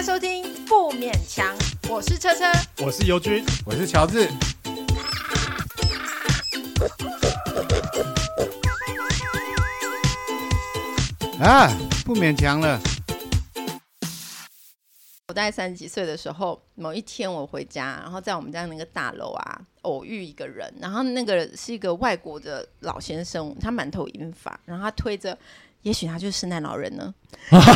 家收听不勉强，我是车车，我是尤军，我是乔治。啊，不勉强了。我大概三十几岁的时候，某一天我回家，然后在我们家那个大楼啊，偶遇一个人，然后那个是一个外国的老先生，他满头银发，然后他推着。也许他就是圣诞老人呢，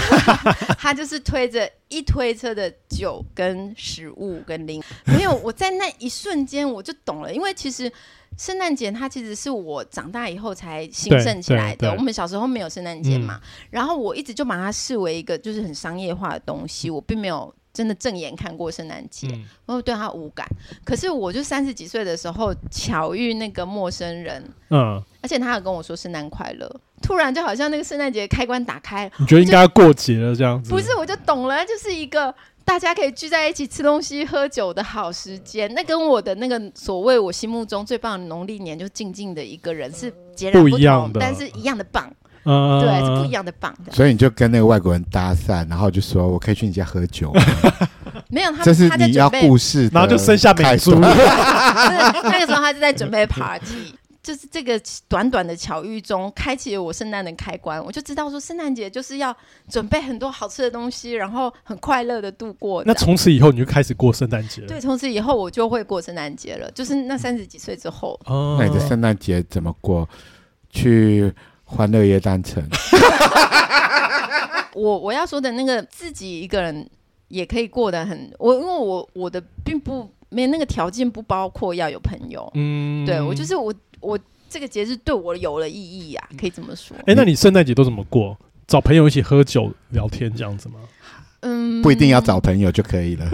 他就是推着一推车的酒跟食物跟零，没有，我在那一瞬间我就懂了，因为其实圣诞节它其实是我长大以后才兴盛起来的，我们小时候没有圣诞节嘛，嗯，然后我一直就把它视为一个就是很商业化的东西，我并没有。真的正眼看过圣诞节，我、嗯、对他无感。可是我就三十几岁的时候巧遇那个陌生人，嗯，而且他有跟我说圣诞快乐，突然就好像那个圣诞节开关打开，你觉得应该要过节了这样子？不是，我就懂了，就是一个大家可以聚在一起吃东西喝酒的好时间。那跟我的那个所谓我心目中最棒的农历年就静静的一个人是截然不同，不一样的，但是一样的棒。嗯，对，是不一样的棒的。所以你就跟那个外国人搭讪，然后就说：“我可以去你家喝酒。”没有，他 这是你要故事，然后就生下美珠。那个时候他就在准备 party，就是这个短短的巧遇中，开启了我圣诞的开关。我就知道说，圣诞节就是要准备很多好吃的东西，然后很快乐的度过。那从此以后你就开始过圣诞节了？对，从此以后我就会过圣诞节了。就是那三十几岁之后，哦，那你的圣诞节怎么过？去。欢乐夜单城，我我要说的那个自己一个人也可以过得很我，因为我我的并不没那个条件，不包括要有朋友。嗯，对我就是我我这个节日对我有了意义啊，可以这么说。哎、欸，那你圣诞节都怎么过？找朋友一起喝酒聊天这样子吗？嗯，不一定要找朋友就可以了。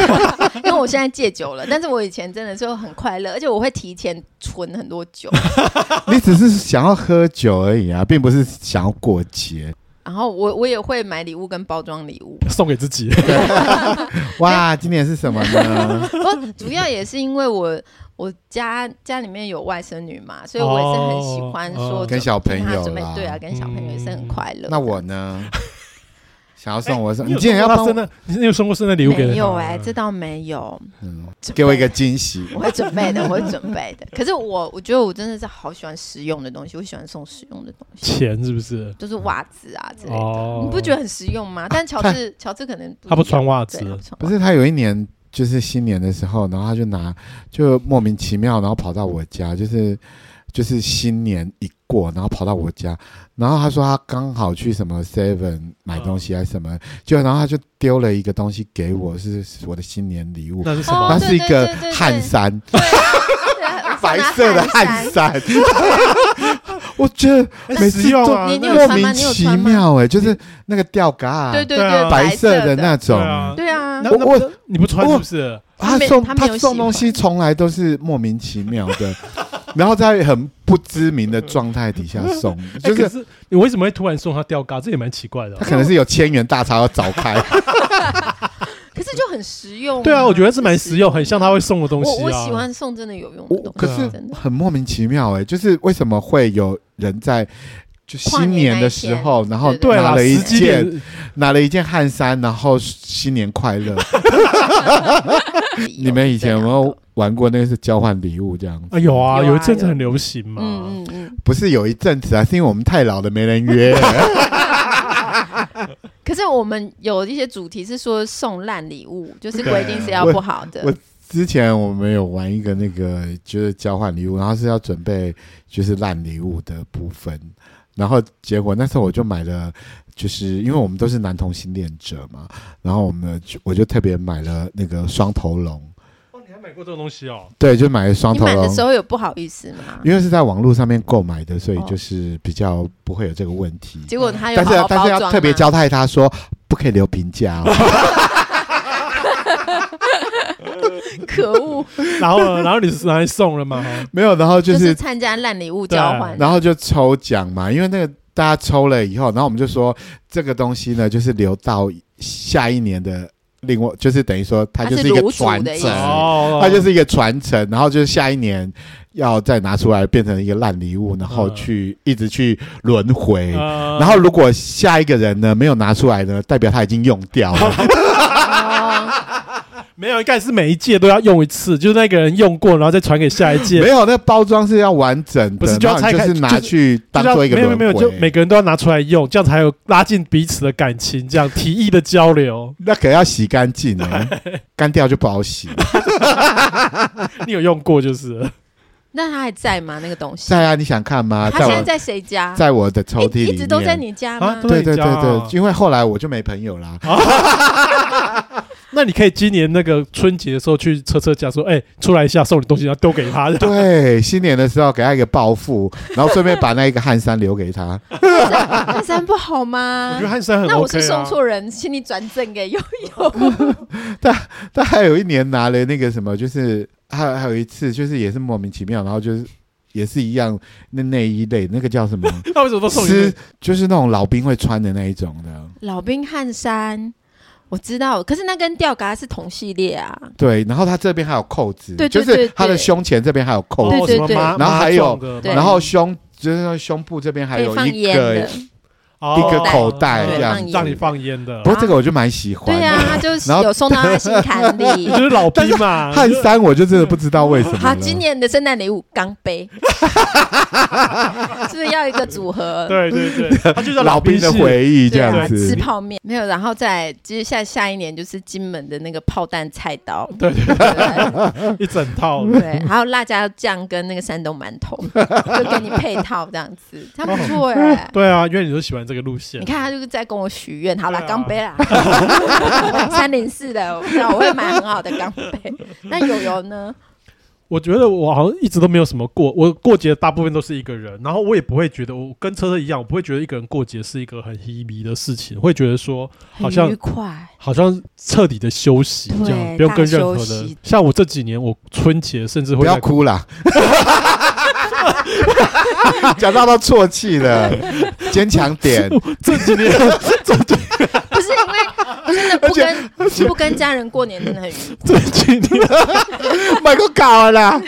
因为我现在戒酒了，但是我以前真的是很快乐，而且我会提前存很多酒。你只是想要喝酒而已啊，并不是想要过节。然后我我也会买礼物跟包装礼物送给自己。哇，今年是什么呢？不，主要也是因为我我家家里面有外甥女嘛，所以我也是很喜欢说、哦、跟小朋友准备对啊，跟小朋友也是很快乐、嗯。那我呢？想要送我什么？欸、你今年要帮生的？你有送过生日礼物给他？没有哎、欸，这倒没有。嗯，给我一个惊喜。我会准备的，我会准备的。可是我，我觉得我真的是好喜欢实用的东西，我喜欢送实用的东西。钱是不是？就是袜子啊之类的、哦，你不觉得很实用吗？但乔治，乔治可能他不穿袜子，不是他有一年就是新年的时候，然后他就拿，就莫名其妙，然后跑到我家，就是。就是新年一过，然后跑到我家，然后他说他刚好去什么 Seven 买东西还是什么，就然后他就丢了一个东西给我，是我的新年礼物。那是什么？那是一个汗衫，白色的汗衫。我觉得没实用啊，莫名其妙哎、欸，就是那个吊嘎，对对对，白色的那种，对啊。我我你不穿是不是？他送他送东西从来都是莫名其妙的。然后在很不知名的状态底下送，就是、欸、是你为什么会突然送他吊嘎？这也蛮奇怪的、啊。他可能是有千元大钞要找开，可是就很实用。对啊，我觉得是蛮实用，很像他会送的东西、啊。我我喜欢送真的有用的东西，可是很莫名其妙哎、欸，就是为什么会有人在就新年的时候，然后拿了一件拿了一件汗衫，然后新年快乐。你们以前有没有？玩过那个是交换礼物这样子啊？有啊，有一阵子很流行嘛。嗯嗯嗯，不是有一阵子啊，是因为我们太老了没人约。可是我们有一些主题是说送烂礼物，就是规定是要不好的。我，我之前我们有玩一个那个就是交换礼物，然后是要准备就是烂礼物的部分，然后结果那时候我就买了，就是因为我们都是男同性恋者嘛，然后我们就我就特别买了那个双头龙。买过这种东西哦，对，就买了双头龙。买的时候有不好意思吗？因为是在网络上面购买的，所以就是比较不会有这个问题。结果他有好好，但是但是要特别交代他说不可以留评价哦。可恶！然后然后你是拿来送了吗？没有，然后就是参加烂礼物交换，然后就抽奖嘛。因为那个大家抽了以后，然后我们就说这个东西呢，就是留到下一年的。另外就是等于说它就是一个传承，哦，它就是一个传承，然后就是下一年要再拿出来变成一个烂礼物，然后去、嗯、一直去轮回，嗯、然后如果下一个人呢没有拿出来呢，代表他已经用掉了。没有，应该是每一届都要用一次，就是那个人用过，然后再传给下一届。没有，那包装是要完整的，不是就要拆开，就是拿去当做一个。没有没有，就每个人都要拿出来用，这样才有拉近彼此的感情，这样提议的交流。那可要洗干净呢，干掉就不好洗。你有用过就是？那他还在吗？那个东西在啊？你想看吗？他现在在谁家？在我的抽屉里，一直都在你家吗？对对对对，因为后来我就没朋友啦。那你可以今年那个春节的时候去车车家说，哎、欸，出来一下，送你东西，然后丢给他。对，新年的时候给他一个报复，然后顺便把那一个汗衫留给他。汗衫不好吗？我觉得汗衫很、OK 啊、那我是送错人，请你转赠给悠悠。他他还有一年拿了那个什么，就是还还有一次，就是也是莫名其妙，然后就是也是一样那内衣类，那个叫什么？他为什么都送你？就是那种老兵会穿的那一种的。老兵汗衫。我知道，可是那跟吊嘎是同系列啊。对，然后它这边还有扣子，对，就是它的胸前这边还有扣子，对对对，然后还有，然后胸就是胸部这边还有一个。一个口袋这样让你放烟的，不过这个我就蛮喜欢。对呀，他就是有送到他心坎里，就是老兵嘛。汗衫我就真的不知道为什么。好，今年的圣诞礼物钢杯，是不是要一个组合？对对对，他就是老兵的回忆这样子。吃泡面没有，然后再接下下一年就是金门的那个炮弹菜刀，对对对，一整套。对，还有辣椒酱跟那个山东馒头，就给你配套这样子，他不错哎。对啊，因为你都喜欢。这个路线，你看他就是在跟我许愿。好了，钢杯啦，三零四的，我知道我会买很好的钢杯。那友友呢？我觉得我好像一直都没有什么过，我过节大部分都是一个人，然后我也不会觉得我跟车车一样，我不会觉得一个人过节是一个很稀微的事情，会觉得说好像愉快，好像彻底的休息这样，不用跟任何的。像我这几年，我春节甚至会不要哭啦。讲到都啜泣了，坚强点。这几年，这几年不是因为不是不跟不跟家人过年真的很。这几年，买个搞啦，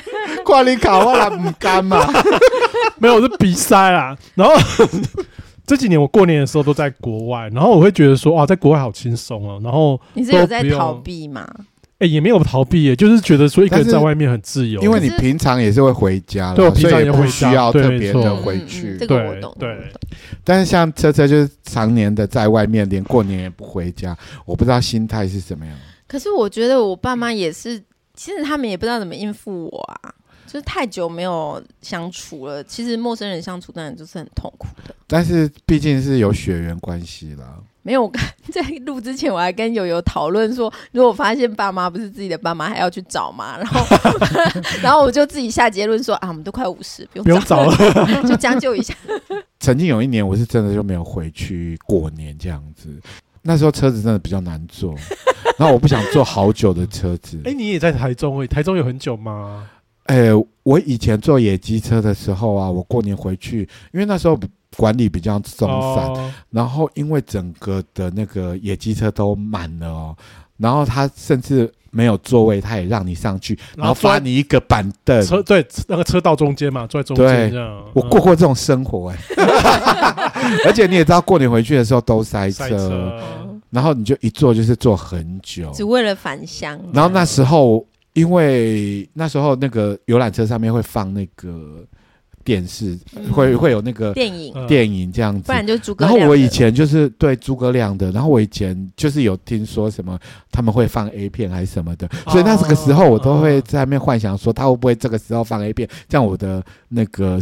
挂你卡我啦，不干嘛？没有，是鼻塞啦。然后 这几年我过年的时候都在国外，然后我会觉得说，哇，在国外好轻松哦。然后你是有在逃避吗？哎，也没有逃避耶，就是觉得说一个人在外面很自由，因为你平常也是会回家，对，平常也不需要特别的回去。这个我懂，对。但是像车车就是常年的在外面，连过年也不回家，我不知道心态是怎么样。可是我觉得我爸妈也是，其实他们也不知道怎么应付我啊。就是太久没有相处了，其实陌生人相处当然就是很痛苦的。但是毕竟是有血缘关系啦。没有，我在录之前我还跟友友讨论说，如果发现爸妈不是自己的爸妈，还要去找嘛？然后，然后我就自己下结论说啊，我们都快五十，不用找了，就将就一下。曾经有一年，我是真的就没有回去过年这样子。那时候车子真的比较难坐，然后我不想坐好久的车子。哎，你也在台中诶？台中有很久吗？哎，我以前坐野鸡车的时候啊，我过年回去，因为那时候管理比较松散，哦、然后因为整个的那个野鸡车都满了哦，然后他甚至没有座位，他也让你上去，然后发你一个板凳，车对那个车道中间嘛，坐在中间这样。对，我过过这种生活哎，而且你也知道，过年回去的时候都塞车，塞车然后你就一坐就是坐很久，只为了返乡。然后那时候。因为那时候那个游览车上面会放那个电视，嗯、会会有那个电影电影这样子，不然就诸葛亮。然后我以前就是对诸葛亮的，然后我以前就是有听说什么他们会放 A 片还是什么的，所以那个时候我都会在那边幻想说他会不会这个时候放 A 片，这样我的那个。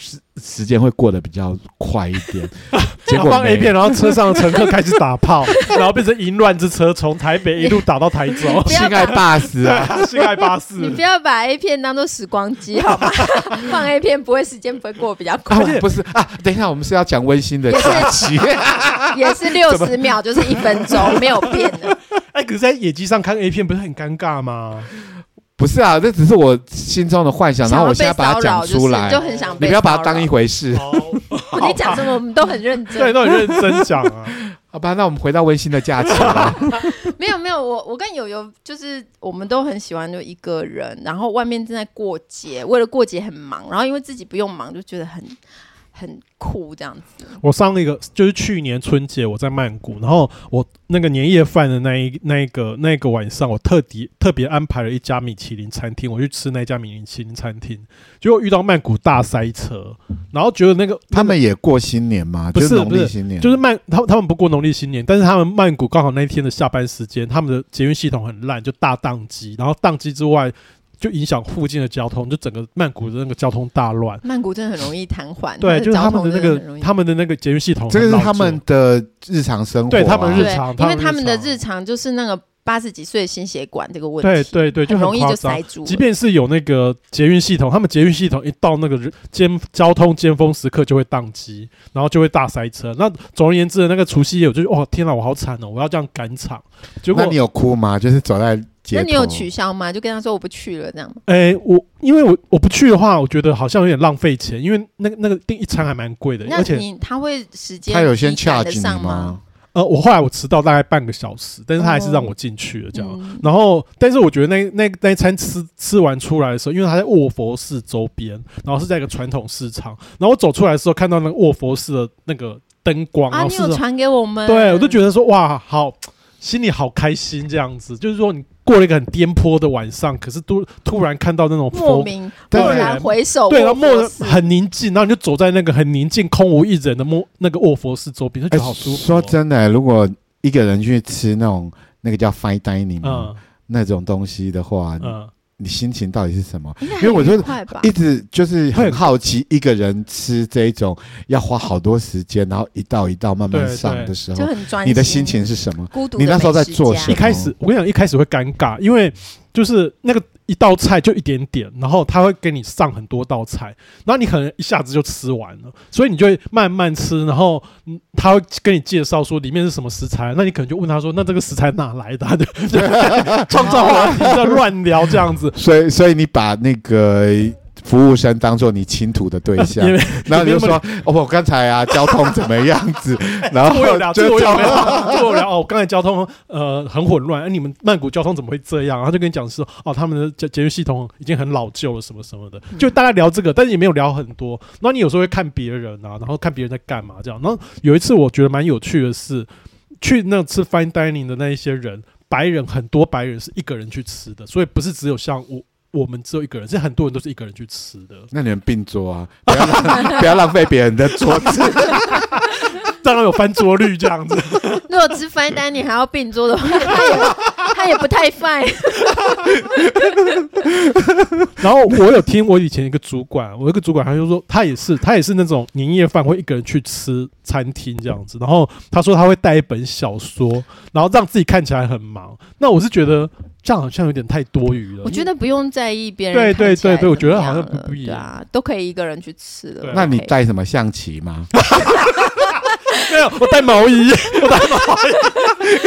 时时间会过得比较快一点，结果放 A 片，然后车上的乘客开始打炮，然后变成淫乱之车，从台北一路打到台中，性爱巴士啊，性爱巴士。你不要把 A 片当做时光机，好吗？放 A 片不会时间不会过比较快，不是啊？等一下，我们是要讲温馨的假期，也是六十秒，就是一分钟，没有变的。哎，可是在野鸡上看 A 片不是很尴尬吗？不是啊，这只是我心中的幻想，然后我现在把它讲出来，就很想。你不要把它当一回事。你讲什么我们都很认真，对，都很认真讲啊。好吧，那我们回到温馨的假期吧。没有没有，我我跟友友就是我们都很喜欢就一个人，然后外面正在过节，为了过节很忙，然后因为自己不用忙，就觉得很。很酷这样子。我上那个就是去年春节我在曼谷，然后我那个年夜饭的那一那一个那个晚上，我特地特别安排了一家米其林餐厅，我去吃那家米其林餐厅，结果遇到曼谷大塞车，然后觉得那个他们也过新年吗？不是农历新年，就是曼他他们不过农历新年，但是他们曼谷刚好那一天的下班时间，他们的捷运系统很烂，就大宕机，然后宕机之外。就影响附近的交通，就整个曼谷的那个交通大乱。曼谷真的很容易瘫痪。对，就是他们的那个他们的那个捷运系统，这个是他们的日常生活、啊。对他们日常，因为他们的日常就是那个八十几岁心血管这个问题。对对对，就很容易就塞住。即便是有那个捷运系统，他们捷运系统一到那个尖交通尖峰时刻就会宕机，然后就会大塞车。那总而言之，那个除夕夜我就哦天哪，我好惨哦，我要这样赶场。结果那你有哭吗？就是走在。那你有取消吗？就跟他说我不去了，这样。哎、欸，我因为我我不去的话，我觉得好像有点浪费钱，因为那个那个订一餐还蛮贵的。而且你他会时间他有先 charge 你吗？呃，我后来我迟到大概半个小时，但是他还是让我进去了，这样。哦嗯、然后，但是我觉得那那那一餐吃吃完出来的时候，因为他在卧佛寺周边，然后是在一个传统市场，然后我走出来的时候看到那个卧佛寺的那个灯光，啊，你有传给我们？对，我就觉得说哇，好，心里好开心，这样子，就是说你。过了一个很颠簸的晚上，可是突突然看到那种莫名蓦然回首，对，然后默很宁静，然后你就走在那个很宁静、空无一人的莫那个卧佛寺周边，就觉得好舒服、哦欸。说真的、欸，如果一个人去吃那种那个叫 fine dining、嗯、那种东西的话，嗯。你心情到底是什么？因为我觉得一直就是很好奇，一个人吃这一种要花好多时间，然后一道一道慢慢上的时候，你的心情是什么？你那时候在做什么？一开始我跟你讲，一开始会尴尬，因为就是那个。一道菜就一点点，然后他会给你上很多道菜，然后你可能一下子就吃完了，所以你就会慢慢吃，然后他会跟你介绍说里面是什么食材，那你可能就问他说，那这个食材哪来的？就创造话题在乱聊这样子，所以所以你把那个。服务生当做你倾吐的对象，然后 你就说：“哦，我刚才啊，交通怎么样子？” 然后就这样，哦，我刚才交通呃很混乱，哎，你们曼谷交通怎么会这样？然后就跟你讲说：“哦，他们的捷捷运系统已经很老旧了，什么什么的。”就大概聊这个，但是也没有聊很多。然后你有时候会看别人啊，然后看别人在干嘛这样。然后有一次我觉得蛮有趣的是，去那吃 fine dining 的那一些人，白人很多，白人是一个人去吃的，所以不是只有像我。我们只有一个人，现在很多人都是一个人去吃的。那你们并桌啊，不要浪不要浪费别人的桌子，当然有翻桌率这样子。如果吃 fine dining 还要并桌的话，他也他也不太 fine。然后我有听我以前一个主管，我一个主管他就说，他也是他也是那种年夜饭会一个人去吃餐厅这样子。然后他说他会带一本小说，然后让自己看起来很忙。那我是觉得。这样好像有点太多余了。我觉得不用在意别人。对对对对，我觉得好像不不一样。啊，都可以一个人去吃了。那你带什么象棋吗？没有，我带毛衣，我带毛衣，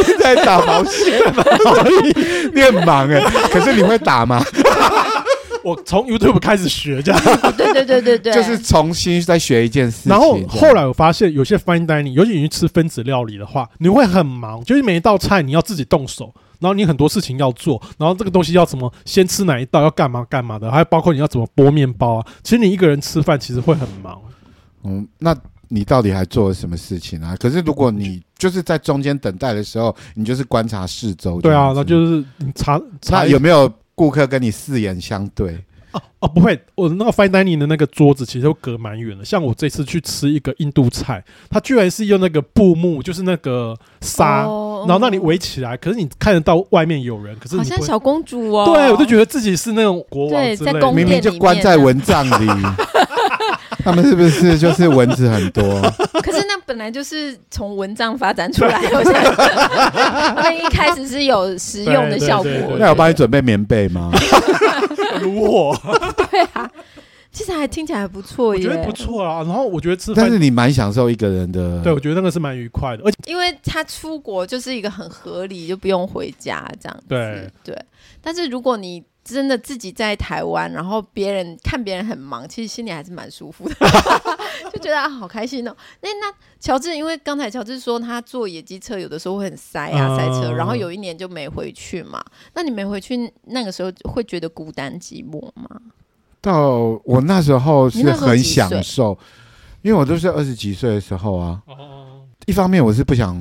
你在打毛线吗？毛衣，你很忙哎，可是你会打吗？我从 YouTube 开始学这样。对对对对对，就是重新再学一件事情。然后后来我发现，有些 fine dining，尤其你去吃分子料理的话，你会很忙，就是每一道菜你要自己动手。然后你很多事情要做，然后这个东西要怎么先吃哪一道，要干嘛干嘛的，还有包括你要怎么剥面包啊。其实你一个人吃饭其实会很忙。嗯，那你到底还做了什么事情啊？可是如果你就是在中间等待的时候，你就是观察四周。对啊，那就是你查查有没有顾客跟你四眼相对。哦哦，不会，我的那个 fine dining 的那个桌子其实都隔蛮远的。像我这次去吃一个印度菜，它居然是用那个布幕，就是那个纱，哦、然后让你围起来。可是你看得到外面有人，可是好像小公主哦。对，我就觉得自己是那种国王之类的，在宫殿明明就关在蚊帐里。他们是不是就是蚊子很多？可是那本来就是从蚊帐发展出来的，我想他们一开始是有实用的效果。那我帮你准备棉被吗？如我，对啊，其实还听起来还不错耶，我觉得不错啊。然后我觉得吃饭，但是你蛮享受一个人的，对，我觉得那个是蛮愉快的，而且因为他出国就是一个很合理，就不用回家这样子。对对，但是如果你真的自己在台湾，然后别人看别人很忙，其实心里还是蛮舒服的，就觉得啊好开心哦。那那乔治，因为刚才乔治说他坐野鸡车有的时候会很塞啊塞车，然后有一年就没回去嘛。那你没回去那个时候会觉得孤单寂寞吗？到我那时候是很享受，因为我都是二十几岁的时候啊。一方面我是不想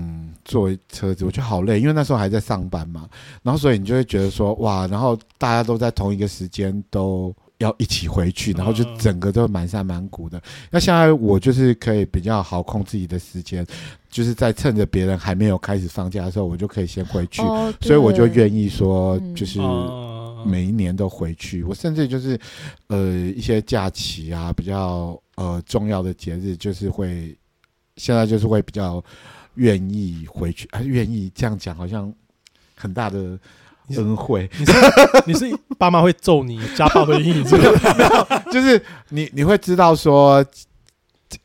坐车子，我觉得好累，因为那时候还在上班嘛。然后所以你就会觉得说哇，然后大家都在同一个时间都要一起回去，然后就整个都满山满谷的。那现在我就是可以比较好控自己的时间，就是在趁着别人还没有开始放假的时候，我就可以先回去，所以我就愿意说就是。每一年都回去，我甚至就是，呃，一些假期啊，比较呃重要的节日，就是会，现在就是会比较愿意回去，还愿意这样讲，好像很大的恩惠。你是你是爸妈会揍你，家暴的阴影？就是你你会知道说。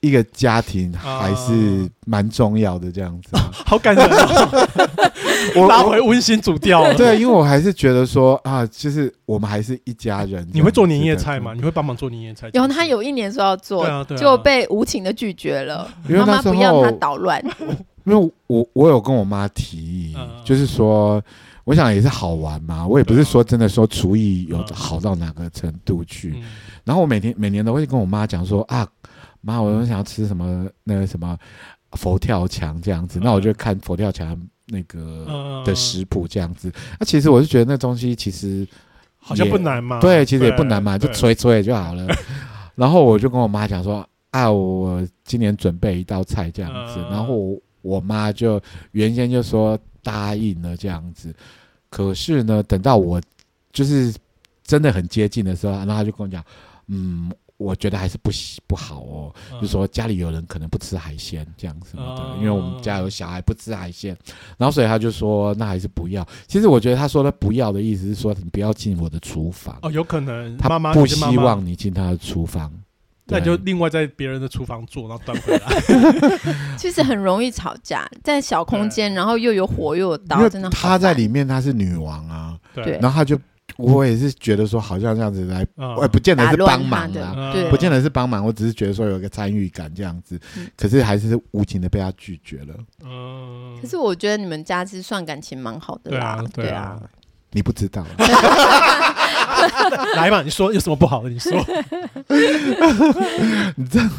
一个家庭还是蛮重要的，这样子，啊，好感人哦！我拉回温馨主调了。对，因为我还是觉得说啊，就是我们还是一家人。你会做年夜菜吗？你会帮忙做年夜菜？有，他有一年说要做，就被无情的拒绝了。妈妈不要他捣乱。因为我我有跟我妈提议，就是说，我想也是好玩嘛。我也不是说真的说厨艺有好到哪个程度去。然后我每天每年都会跟我妈讲说啊。妈，我想要吃什么？那个什么佛跳墙这样子，那我就看佛跳墙那个的食谱这样子。那其实我是觉得那东西其实好像不难嘛，对，其实也不难嘛，就吹吹就好了。然后我就跟我妈讲说啊，我今年准备一道菜这样子。然后我我妈就原先就说答应了这样子，可是呢，等到我就是真的很接近的时候，然后她就跟我讲，嗯。我觉得还是不不好哦，嗯、就是说家里有人可能不吃海鲜这样什么的，嗯、因为我们家有小孩不吃海鲜，然后所以他就说那还是不要。其实我觉得他说的不要的意思是说你不要进我的厨房。哦，有可能。他妈妈不希望你进他的厨房，那就另外在别人的厨房做，然后端回来。其实很容易吵架，在小空间，然后又有火又有刀，真的。他在里面他是女王啊，对，然后他就。我也是觉得说，好像这样子来，我也不见得是帮忙啊，不见得是帮忙，我只是觉得说有一个参与感这样子，可是还是无情的被他拒绝了。嗯。可是我觉得你们家是算感情蛮好的啦，对啊，你不知道。来嘛，你说有什么不好的？你说，你这样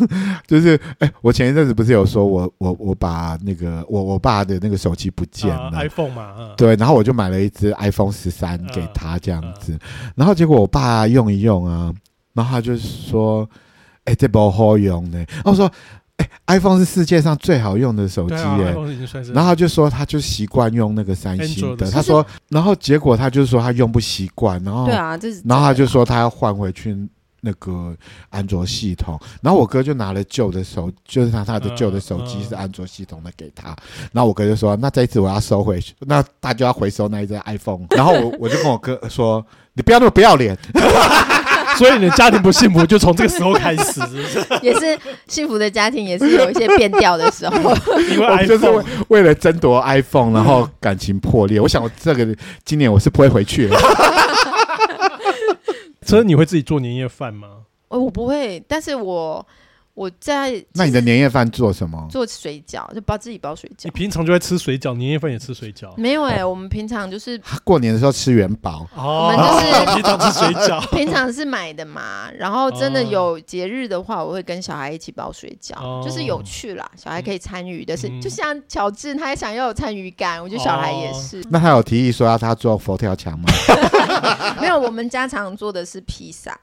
就是哎、欸，我前一阵子不是有说我我我把那个我我爸的那个手机不见了、呃、，iPhone 嘛，嗯、对，然后我就买了一只 iPhone 十三给他这样子，然后结果我爸用一用啊，然后他就说，哎、欸，这不好用呢，然后我说。欸、iPhone 是世界上最好用的手机耶，啊、然后他就说他就习惯用那个三星的，他说，然后结果他就说他用不习惯，然后对啊，然后他就说他要换回去那个安卓系统，然后我哥就拿了旧的手，就是他他的旧的手机是安卓系统的给他，然后我哥就说那这一次我要收回去，那他就要回收那一只 iPhone，然后我我就跟我哥说 你不要那么不要脸。所以你的家庭不幸福，就从这个时候开始是是，也是幸福的家庭，也是有一些变调的时候。因为 iPhone 就是为，为了争夺 iPhone，然后感情破裂。我想，我这个今年我是不会回去了。所以你会自己做年夜饭吗？哦，我不会，但是我。我在那你的年夜饭做什么？做水饺，就包自己包水饺。你平常就会吃水饺，年夜饭也吃水饺？没有哎、欸，我们平常就是过年的时候吃元宝。哦，我们就是 平常吃水饺，平常是买的嘛。然后真的有节日的话，我会跟小孩一起包水饺，哦、就是有趣啦，小孩可以参与的是，嗯、就像乔治他也想要有参与感，我觉得小孩也是。哦、那他有提议说要他做佛跳墙吗？没有，我们家常做的是披萨。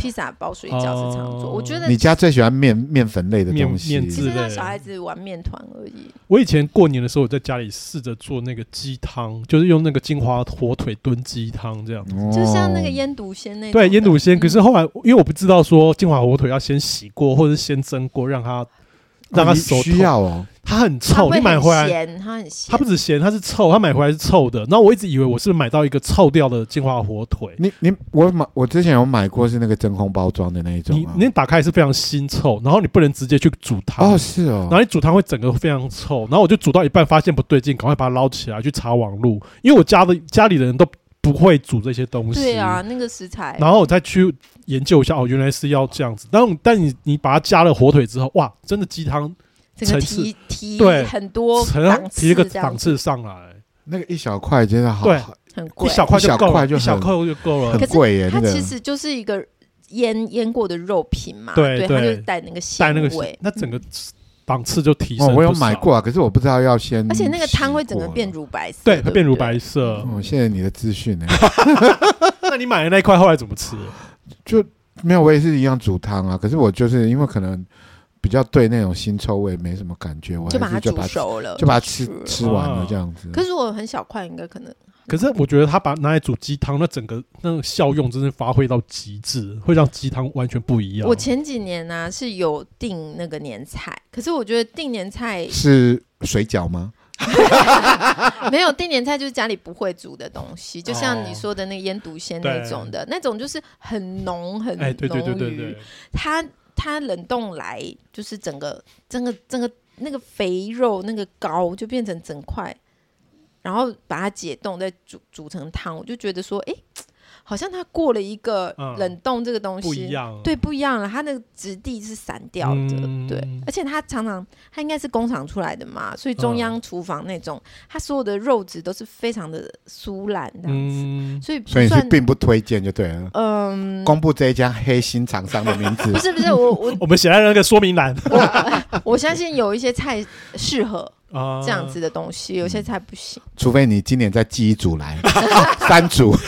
披萨包水饺是常做，我觉得你家最喜欢面面粉类的东西，其实让小孩子玩面团而已。我以前过年的时候，我在家里试着做那个鸡汤，就是用那个金华火腿炖鸡汤这样。子，就像那个腌笃鲜那对腌笃鲜。可是后来因为我不知道说金华火腿要先洗过或者是先蒸过，让它让它熟需要哦。它很臭，你买回来它很咸，它不止咸，它是臭。它买回来是臭的，然后我一直以为我是买到一个臭掉的金华火腿。你你我买我之前有买过是那个真空包装的那一种，你你打开是非常腥臭，然后你不能直接去煮汤哦，是哦，然后你煮汤会整个非常臭，然后我就煮到一半发现不对劲，赶快把它捞起来去查网路，因为我家的家里的人都不会煮这些东西。对啊，那个食材。然后我再去研究一下，哦，原来是要这样子。但但你你把它加了火腿之后，哇，真的鸡汤层次提提对很多提一个档次上来。那个一小块真的好，对，很贵，一小块就够了，一小块就够了，很贵耶。它其实就是一个腌腌过的肉品嘛，对，它就带那个鲜味，那整个档次就提升。我有买过啊，可是我不知道要先，而且那个汤会整个变乳白色，对，会变乳白色。哦谢谢你的资讯呢。那你买的那一块后来怎么吃？就没有，我也是一样煮汤啊。可是我就是因为可能。比较对那种腥臭味没什么感觉，我就把它煮熟了，就把它吃吃完了这样子。可是我很小块，应该可能。可是我觉得他把拿来煮鸡汤，那整个那种效用真是发挥到极致，会让鸡汤完全不一样。我前几年呢是有订那个年菜，可是我觉得订年菜是水饺吗？没有订年菜就是家里不会煮的东西，就像你说的那个腌笃鲜那种的，那种就是很浓很浓郁，它。它冷冻来就是整个、整个、整个那个肥肉那个膏就变成整块，然后把它解冻再煮煮成汤，我就觉得说，哎。好像它过了一个冷冻这个东西，不一样，对，不一样了。它那个质地是散掉的，对，而且它常常它应该是工厂出来的嘛，所以中央厨房那种，它所有的肉质都是非常的酥烂这样子，所以所以是并不推荐就对了。嗯，公布这一家黑心厂商的名字，不是不是我我 我们写在那个说明栏。我相信有一些菜适合。这样子的东西，有些菜不行。除非你今年再寄一组来，三组。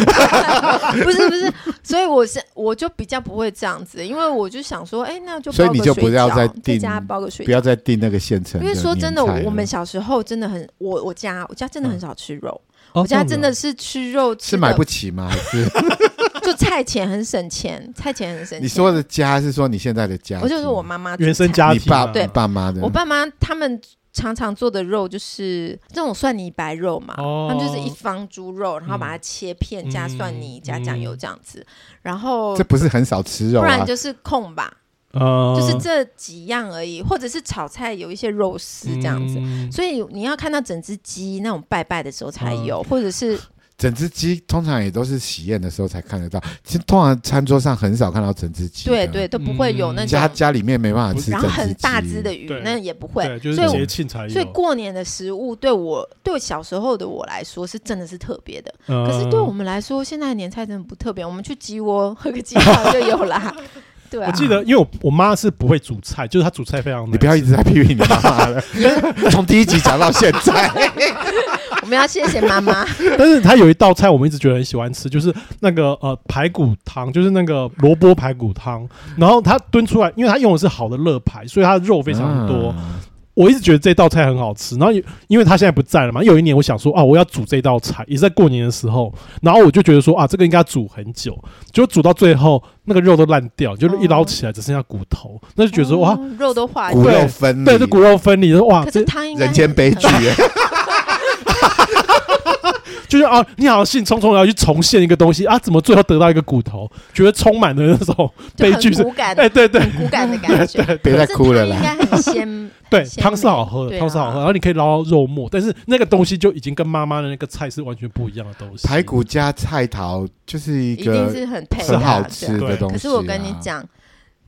不是不是，所以我是我就比较不会这样子，因为我就想说，哎，那就所以你就不要再订家包个水，不要再订那个现成。因为说真的，我们小时候真的很，我我家我家真的很少吃肉，我家真的是吃肉是买不起吗？还是 就菜钱很省钱，菜钱很省钱。你说的家是说你现在的家？我就是我妈妈原生家庭，你爸对爸妈的，我爸妈他们。常常做的肉就是这种蒜泥白肉嘛，哦、他们就是一方猪肉，然后把它切片，加蒜泥、嗯、加酱油这样子，然后这不是很少吃肉、啊，不然就是控吧，哦、就是这几样而已，或者是炒菜有一些肉丝这样子，嗯、所以你要看到整只鸡那种拜拜的时候才有，哦、或者是。整只鸡通常也都是喜宴的时候才看得到，其实通常餐桌上很少看到整只鸡。对对，都不会有那种家家里面没办法吃，然后很大只的鱼，那也不会。所以节庆才有。所以过年的食物对我对小时候的我来说是真的是特别的，可是对我们来说，现在的年菜真的不特别。我们去鸡窝喝个鸡汤就有啦。对，我记得，因为我我妈是不会煮菜，就是她煮菜非常。你不要一直在批评你妈妈了，从第一集讲到现在。我们要谢谢妈妈。但是她有一道菜，我们一直觉得很喜欢吃，就是那个呃排骨汤，就是那个萝卜排骨汤。然后她炖出来，因为她用的是好的肋排，所以它的肉非常多。啊我一直觉得这道菜很好吃，然后因为他现在不在了嘛，有一年我想说啊，我要煮这道菜，也是在过年的时候，然后我就觉得说啊，这个应该煮很久，就煮到最后那个肉都烂掉，就是一捞起来只剩下骨头，那就觉得说哇，肉都化，骨肉分离，对，是骨肉分离，哇，可是汤应该人间悲剧。就是啊，你好像兴冲冲要去重现一个东西啊，怎么最后得到一个骨头？觉得充满了那种悲剧，是哎，对对，骨感的感觉，别再哭了啦。应该很鲜，对，汤是好喝的，汤是好喝，然后你可以捞到肉末，但是那个东西就已经跟妈妈的那个菜是完全不一样的东西。排骨加菜桃就是一个，一定是很配，很好吃的东西。可是我跟你讲。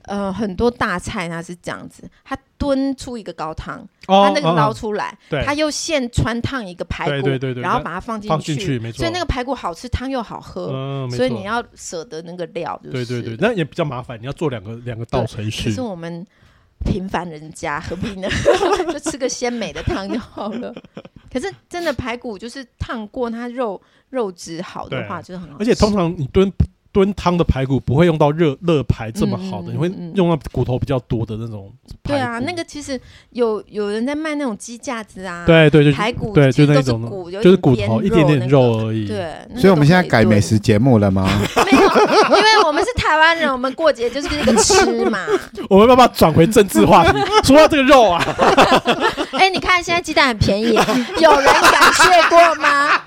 呃，很多大菜它是这样子，它炖出一个高汤，他那个捞出来，他又现穿烫一个排骨，然后把它放进去，所以那个排骨好吃，汤又好喝，所以你要舍得那个料，就是对对对，那也比较麻烦，你要做两个两个道程序。可是我们平凡人家 何必呢？就吃个鲜美的汤就好了。可是真的排骨就是烫过，它肉肉质好的话就是很好，而且通常你炖。炖汤的排骨不会用到热热排这么好的，你会用到骨头比较多的那种。对啊，那个其实有有人在卖那种鸡架子啊，对对对，排骨对，就那种骨，就是骨头一点点肉而已。对，所以我们现在改美食节目了吗？没有，因为我们是台湾人，我们过节就是那个吃嘛。我们要不要转回政治话题？说到这个肉啊，哎，你看现在鸡蛋很便宜，有人感谢过吗？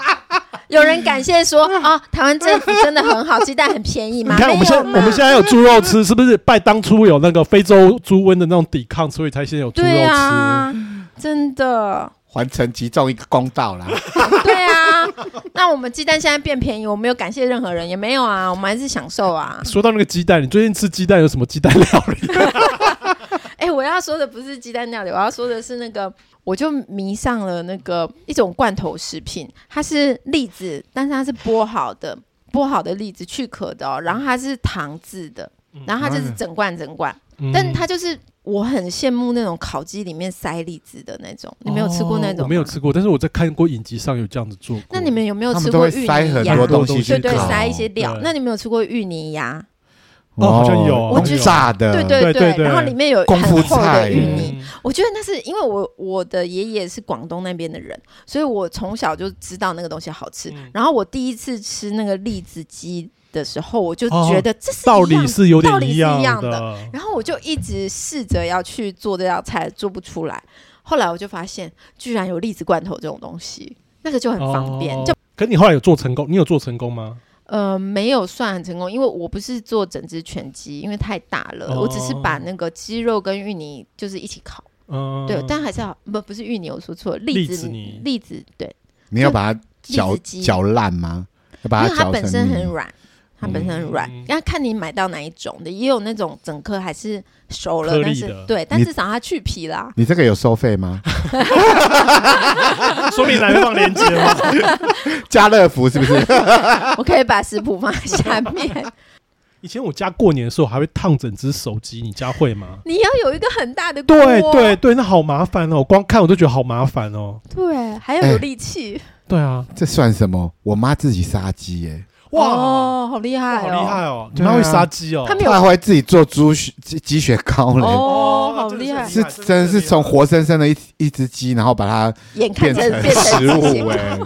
有人感谢说啊，台湾政府真的很好，鸡蛋很便宜吗？你看我们现我们现在有猪肉吃，是不是拜当初有那个非洲猪瘟的那种抵抗，所以才现在有猪肉吃？对啊，真的，还陈吉仲一个公道啦。对啊，那我们鸡蛋现在变便宜，我没有感谢任何人，也没有啊，我们还是享受啊。说到那个鸡蛋，你最近吃鸡蛋有什么鸡蛋料理？哎、欸，我要说的不是鸡蛋料理，我要说的是那个，我就迷上了那个一种罐头食品，它是栗子，但是它是剥好的，剥好的栗子去壳的哦，然后它是糖制的，然后它就是整罐整罐，嗯、但它就是。我很羡慕那种烤鸡里面塞栗子的那种，你没有吃过那种？我没有吃过，但是我在看过影集上有这样子做。那你们有没有吃过芋泥很多东西，对对，塞一些料。那你们有吃过芋泥鸭？哦，好像有，我觉得炸的，对对对，然后里面有很厚的芋泥。嗯、我觉得那是因为我我的爷爷是广东那边的人，所以我从小就知道那个东西好吃。嗯、然后我第一次吃那个栗子鸡。的时候，我就觉得这是道理是有点道理是一样的，然后我就一直试着要去做这道菜，做不出来。后来我就发现，居然有栗子罐头这种东西，那个就很方便。就，可你后来有做成功？你有做成功吗？呃，没有算很成功，因为我不是做整只全鸡，因为太大了。我只是把那个鸡肉跟芋泥就是一起烤。嗯，对，但还是要不不是芋泥，我说错了，栗子泥，栗子对。你要把它搅搅烂吗？要把它，因为它本身很软。它本身很软，要、嗯、看你买到哪一种的，也有那种整颗还是熟了，但是对，但至少它去皮啦。你这个有收费吗？说明来放链接吗？家乐福是不是？我可以把食谱放在下面。以前我家过年的时候还会烫整只手机，你家会吗？你要有一个很大的锅，对对对，那好麻烦哦，光看我都觉得好麻烦哦。对，还要有力气、欸。对啊，这算什么？我妈自己杀鸡耶。哇，好厉害，好厉害哦！他会杀鸡哦，他还会自己做猪血鸡鸡血糕嘞。哦，好厉害，是真的是从活生生的一一只鸡，然后把它变成食物哎。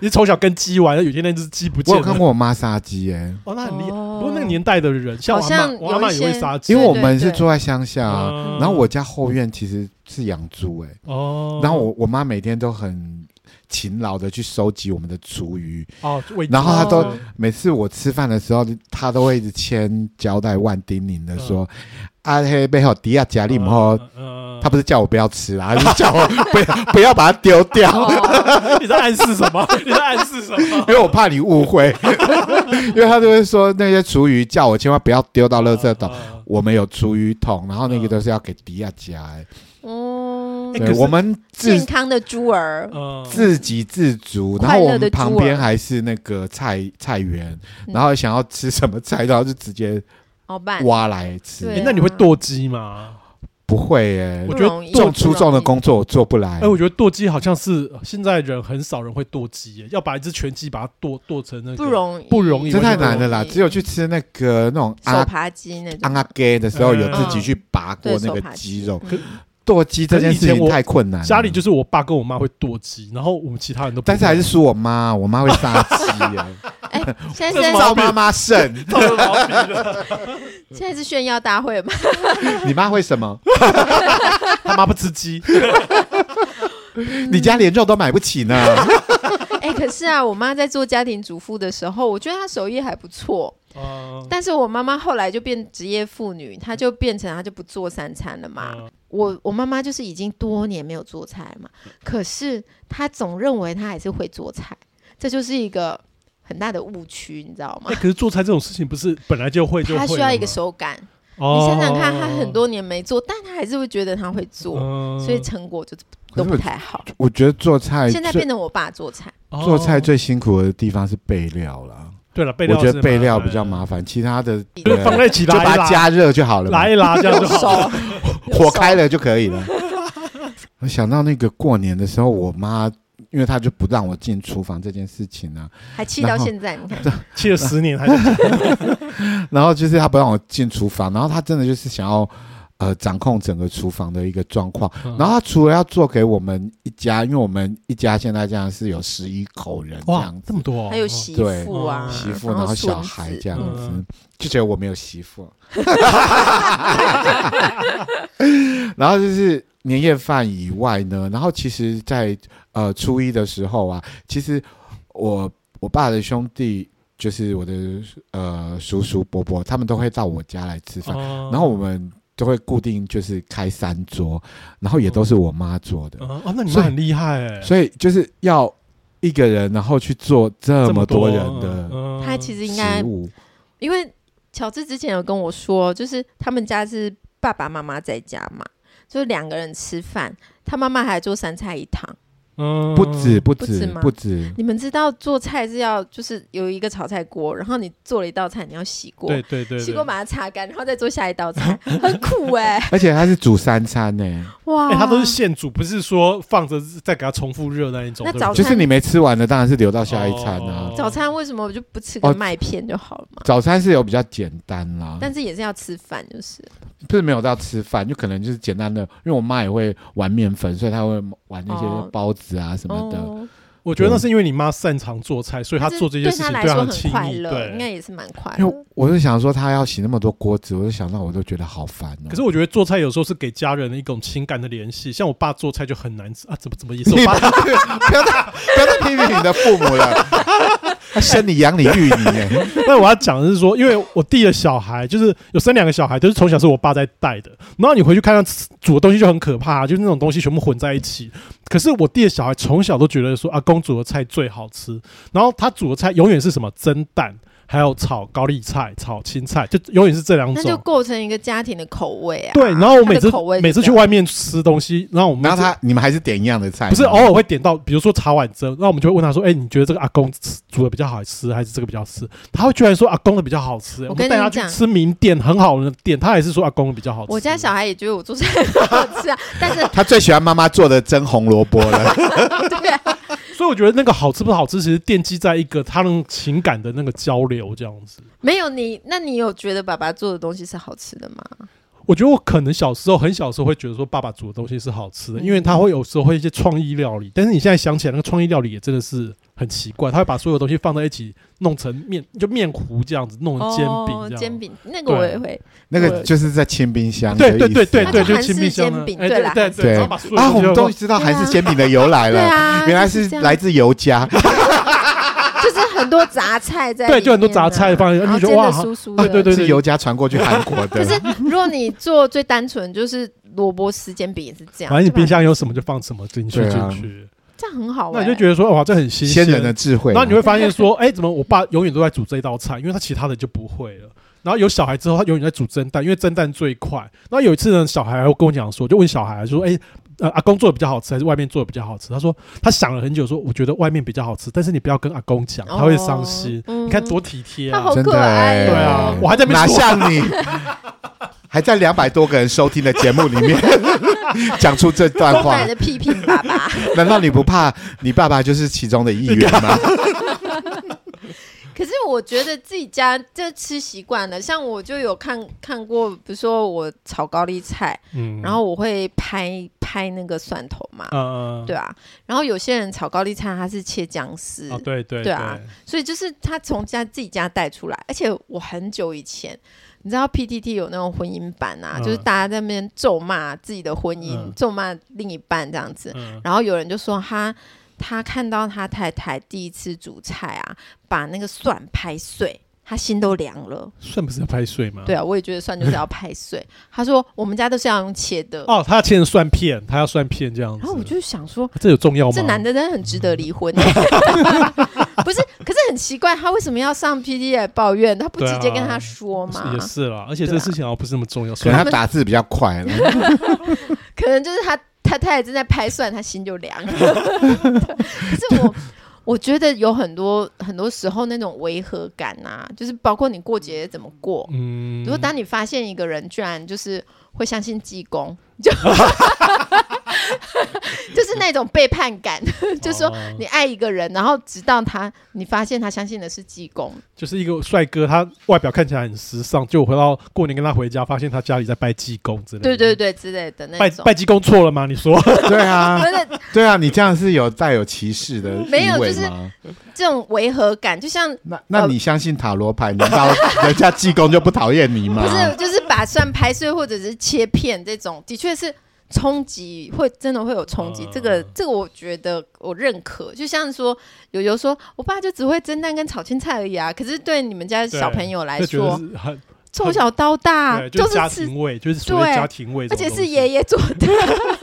你从小跟鸡玩，有一天那只鸡不见了。我有看过我妈杀鸡哎，哦，那很厉害。不过那个年代的人，像我妈，我妈也会杀鸡，因为我们是住在乡下，然后我家后院其实是养猪哎。哦，然后我我妈每天都很。勤劳的去收集我们的厨余哦，然后他都每次我吃饭的时候，他都会一直千交代万叮咛的说：“阿黑背后迪亚加利姆后，他不是叫我不要吃啦，他是叫我不要不要把它丢掉。”你在暗示什么？你在暗示什么？因为我怕你误会，因为他就会说那些厨余叫我千万不要丢到垃圾桶，我们有厨余桶，然后那个都是要给迪亚加。对，我们健康的猪儿，自给自足，然后我们旁边还是那个菜菜园，然后想要吃什么菜，然后就直接挖来吃。那你会剁鸡吗？不会耶，我觉得这种粗重的工作我做不来。哎，我觉得剁鸡好像是现在人很少人会剁鸡，要把一只全鸡把它剁剁成那个不容易，不容易，这太难了啦。只有去吃那个那种手扒鸡那种。阿给的时候，有自己去拔过那个鸡。肉。剁鸡这件事情太困难，家里就是我爸跟我妈会剁鸡，然后我们其他人都，但是还是输我妈，我妈会杀鸡啊。哎，现在是招妈妈胜，现在是炫耀大会吗？你妈会什么？他妈不吃鸡，你家连肉都买不起呢。哎，可是啊，我妈在做家庭主妇的时候，我觉得她手艺还不错。Uh, 但是我妈妈后来就变职业妇女，她就变成她就不做三餐了嘛。Uh, 我我妈妈就是已经多年没有做菜嘛，可是她总认为她还是会做菜，这就是一个很大的误区，你知道吗？欸、可是做菜这种事情不是本来就会就会，她需要一个手感。Uh, 你想想看，她很多年没做，但她还是会觉得她会做，uh, 所以成果就都不太好。我觉得做菜现在变成我爸做菜，做菜最辛苦的地方是备料了。对了，我觉得备料比较麻烦，其他的放在一起，就把它加热就好了，拉一拉这样就好，火开了就可以了。我想到那个过年的时候，我妈因为她就不让我进厨房这件事情呢，还气到现在，你看 气了十年还是。然后就是她不让我进厨房，然后她真的就是想要。呃，掌控整个厨房的一个状况，嗯、然后他除了要做给我们一家，因为我们一家现在这样是有十一口人这样子，这么多、哦，还有媳妇啊，媳妇，然后小孩这样子，嗯、就觉得我没有媳妇。然后就是年夜饭以外呢，然后其实在，在呃初一的时候啊，其实我我爸的兄弟，就是我的呃叔叔伯伯，他们都会到我家来吃饭，嗯、然后我们。就会固定就是开三桌，然后也都是我妈做的。哦，那你妈很厉害哎！所以就是要一个人，然后去做这么多人的，他其实应该，因为乔治之前有跟我说，就是他们家是爸爸妈妈在家嘛，就是两个人吃饭，他妈妈还做三菜一汤。嗯，不止不止不止。你们知道做菜是要就是有一个炒菜锅，然后你做了一道菜，你要洗锅，对对对，洗锅把它擦干，然后再做下一道菜，很苦哎。而且它是煮三餐呢，哇，它都是现煮，不是说放着再给它重复热那一种。那早餐就是你没吃完的，当然是留到下一餐啊。早餐为什么我就不吃个麦片就好了嘛？早餐是有比较简单啦，但是也是要吃饭，就是不是没有到吃饭，就可能就是简单的，因为我妈也会玩面粉，所以她会玩那些包子。子啊什么的，我觉得那是因为你妈擅长做菜，所以她做这些事情对她很快乐，对，应该也是蛮快乐。因为我是想说，她要洗那么多锅子，我就想到我都觉得好烦哦。可是我觉得做菜有时候是给家人的一种情感的联系，像我爸做菜就很难吃啊，怎么怎么意思？不要再不要再批评你的父母了。他生你养你育你哎，那我要讲的是说，因为我弟的小孩就是有生两个小孩，都是从小是我爸在带的。然后你回去看他煮的东西就很可怕，就是那种东西全部混在一起。可是我弟的小孩从小都觉得说阿公煮的菜最好吃，然后他煮的菜永远是什么蒸蛋。还有炒高丽菜、炒青菜，就永远是这两种，那就构成一个家庭的口味啊。对，然后我每次每次去外面吃东西，然后我们然后他你们还是点一样的菜，不是偶尔会点到，比如说茶碗蒸，那我们就会问他说：“哎，你觉得这个阿公煮的比较好吃，还是这个比较吃？”他会居然说阿公的比较好吃。我跟你讲，吃名店很好的店，他还是说阿公的比较好吃。我家小孩也觉得我做菜很好吃啊，但是 他最喜欢妈妈做的蒸红萝卜了。对啊。所以我觉得那个好吃不好吃，其实奠基在一个他们情感的那个交流这样子。没有你，那你有觉得爸爸做的东西是好吃的吗？我觉得我可能小时候很小时候会觉得说爸爸煮的东西是好吃的，因为他会有时候会一些创意料理。但是你现在想起来，那个创意料理也真的是很奇怪，他会把所有东西放在一起弄成面，就面糊这样子，弄成煎饼。煎饼那个我也会，那个就是在清冰箱。对对对对对，就清冰箱。对对对对啊，我们终于知道韩式煎饼的由来了，原来是来自尤家。就是很多杂菜在，对，就很多杂菜放在，你觉得哇，对对对，是尤家传过去韩国的。可是如果你做最单纯，就是萝卜丝煎饼也是这样。反正你冰箱有什么就放什么进去进去，这样很好。那你就觉得说哇，这很新鲜，先人的智慧。然后你会发现说，哎，怎么我爸永远都在煮这一道菜，因为他其他的就不会了。然后有小孩之后，他永远在煮蒸蛋，因为蒸蛋最快。然后有一次呢，小孩会跟我讲说，就问小孩说，哎。呃，阿公做的比较好吃，还是外面做的比较好吃？他说他想了很久，说我觉得外面比较好吃，但是你不要跟阿公讲，他会伤心。你看多体贴啊，真的，对啊，我还在哪像你，还在两百多个人收听的节目里面 讲出这段话，的批评爸爸。难道你不怕你爸爸就是其中的一员吗？可是我觉得自己家就吃习惯了，像我就有看看过，比如说我炒高丽菜，嗯，然后我会拍拍那个蒜头嘛，嗯，对啊，然后有些人炒高丽菜他是切姜丝，哦，对对对啊，所以就是他从家自己家带出来，而且我很久以前，你知道 PTT 有那种婚姻版啊，嗯，就是大家在那边咒骂自己的婚姻，嗯，咒骂另一半这样子，嗯，然后有人就说他。他看到他太太第一次煮菜啊，把那个蒜拍碎，他心都凉了。蒜不是要拍碎吗？对啊，我也觉得蒜就是要拍碎。他说我们家都是要用切的。哦，他要切成蒜片，他要蒜片这样子。然后我就想说，这有重要吗？这男的真的很值得离婚。不是，可是很奇怪，他为什么要上 PTT 来抱怨？他不直接跟他说吗？也是啦，而且这个事情好像不是那么重要，所以他打字比较快了。可能就是他。他他也正在拍蒜，他心就凉了。可是我我觉得有很多很多时候那种违和感啊，就是包括你过节怎么过。嗯，如果当你发现一个人居然就是会相信济公，就。就是那种背叛感，就是说你爱一个人，然后直到他，你发现他相信的是济公，就是一个帅哥，他外表看起来很时尚，就回到过年跟他回家，发现他家里在拜济公之类的。对对对，之类的那种。拜拜济公错了吗？你说？对啊，对啊，你这样是有带有歧视的？没有，就是这种违和感，就像那那你相信塔罗牌，难道人家济公就不讨厌你吗？不是，就是把算拍碎或者是切片这种，的确是。冲击会真的会有冲击，这个这个我觉得我认可。就像说有有说，我爸就只会蒸蛋跟炒青菜而已啊。可是对你们家小朋友来说，从小到大都是家庭味，就是所谓家庭味，而且是爷爷做的。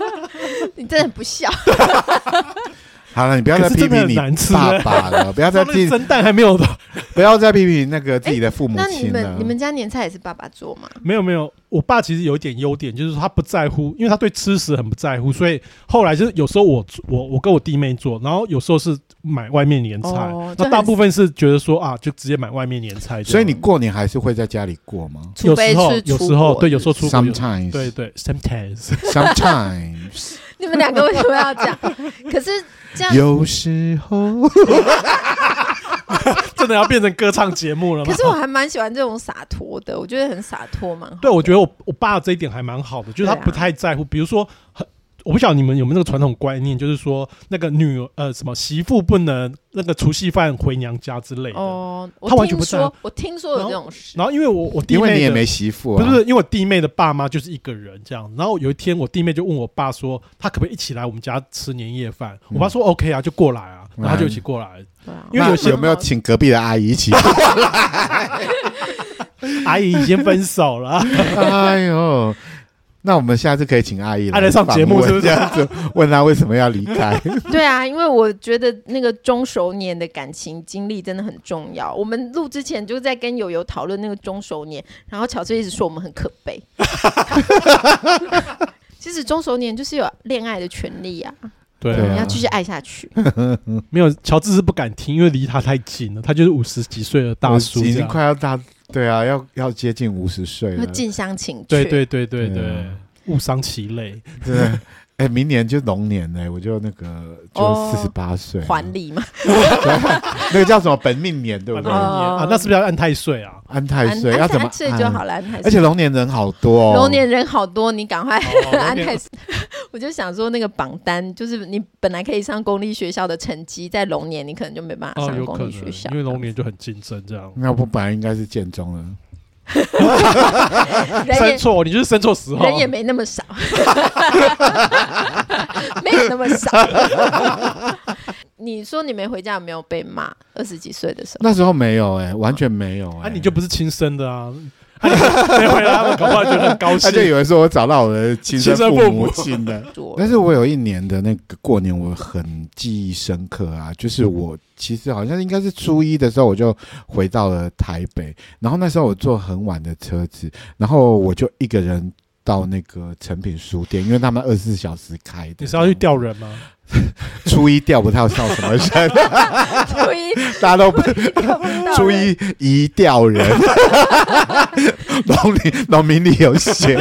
你真的很不孝。好了，你不要再批评你爸爸了，不要再批蒸蛋还没有的，不要再批评那个自己的父母亲了。那你们你们家年菜也是爸爸做吗？没有没有，我爸其实有一点优点，就是他不在乎，因为他对吃食很不在乎，所以后来就是有时候我我我跟我弟妹做，然后有时候是买外面年菜，哦、那大部分是觉得说啊，就直接买外面年菜。所以你过年还是会在家里过吗？有时候有时候对，有时候出 sometimes 对对 sometimes sometimes。你们两个为什么要讲？可是这样有时候 真的要变成歌唱节目了吗？可是我还蛮喜欢这种洒脱的，我觉得很洒脱嘛。对，我觉得我我爸这一点还蛮好的，就是他不太在乎，啊、比如说很。我不晓得你们有没有那个传统观念，就是说那个女呃什么媳妇不能那个除夕饭回娘家之类的。哦，他完全不说，我听说有这种事。然后因为我我弟妹，因为你也没媳妇，不是因为我弟妹的爸妈就是一个人这样。然后有一天我弟妹就问我爸说，他可不可以一起来我们家吃年夜饭？我爸说 OK 啊，就过来啊，然后他就一起过来。因为有些有没有请隔壁的阿姨一起过来？阿姨已经分手了。哎呦。那我们下次可以请阿姨来上节目，是不是这样子？问她为什么要离开？对啊，因为我觉得那个中熟年的感情经历真的很重要。我们录之前就在跟友友讨论那个中熟年，然后乔治一直说我们很可悲。其实中熟年就是有恋爱的权利啊，对啊，你要继续爱下去。没有，乔治是不敢听，因为离他太近了。他就是五十几岁的大叔，已经快要大。对啊，要要接近五十岁了，近乡情怯。对对对对对，误伤其类。对，哎，明年就龙年呢，我就那个就四十八岁，还礼嘛。那个叫什么本命年，对不对？啊，那是不是要安太岁啊？安太岁要怎么？岁就好了，安太岁。而且龙年人好多，龙年人好多，你赶快安太岁。我就想说，那个榜单就是你本来可以上公立学校的成绩，在龙年你可能就没办法上公立学校，因为龙年就很竞争这样。那不本来应该是建中了。生错，你就是生错时候。人也没那么少，没有那么少。你说你没回家，有没有被骂？二十几岁的时候，那时候没有哎、欸，完全没有哎、欸。啊，你就不是亲生的啊？没回来，他们搞不好就很高兴。他就以为说我找到我的亲生父母亲的。但是我有一年的那个过年，我很记忆深刻啊，就是我其实好像应该是初一的时候，我就回到了台北。然后那时候我坐很晚的车子，然后我就一个人到那个成品书店，因为他们二十四小时开的。你是要去调人吗？初一调不到笑什么人？初一 大家都不初一一调人，农民农民里有写。